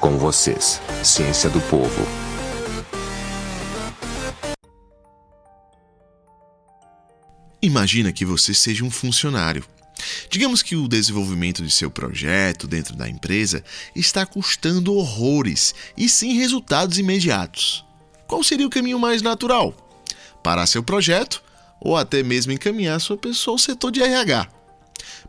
Com vocês, Ciência do Povo. Imagina que você seja um funcionário. Digamos que o desenvolvimento de seu projeto dentro da empresa está custando horrores e sem resultados imediatos. Qual seria o caminho mais natural? Parar seu projeto ou até mesmo encaminhar sua pessoa ao setor de RH?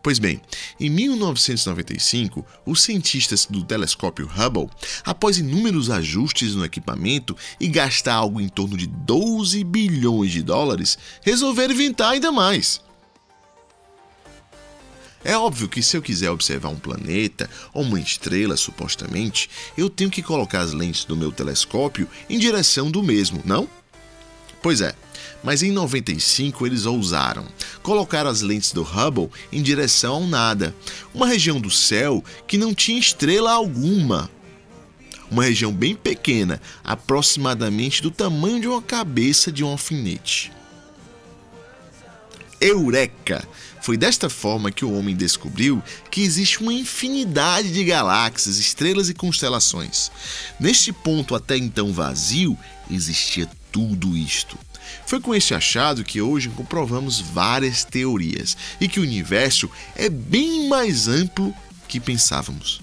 Pois bem, em 1995, os cientistas do telescópio Hubble, após inúmeros ajustes no equipamento e gastar algo em torno de 12 bilhões de dólares, resolveram inventar ainda mais. É óbvio que se eu quiser observar um planeta ou uma estrela, supostamente, eu tenho que colocar as lentes do meu telescópio em direção do mesmo, não? Pois é, mas em 95 eles ousaram colocar as lentes do Hubble em direção ao nada, uma região do céu que não tinha estrela alguma. Uma região bem pequena, aproximadamente do tamanho de uma cabeça de um alfinete. Eureka! Foi desta forma que o homem descobriu que existe uma infinidade de galáxias, estrelas e constelações. Neste ponto até então vazio, existia tudo isto. Foi com esse achado que hoje comprovamos várias teorias e que o universo é bem mais amplo que pensávamos.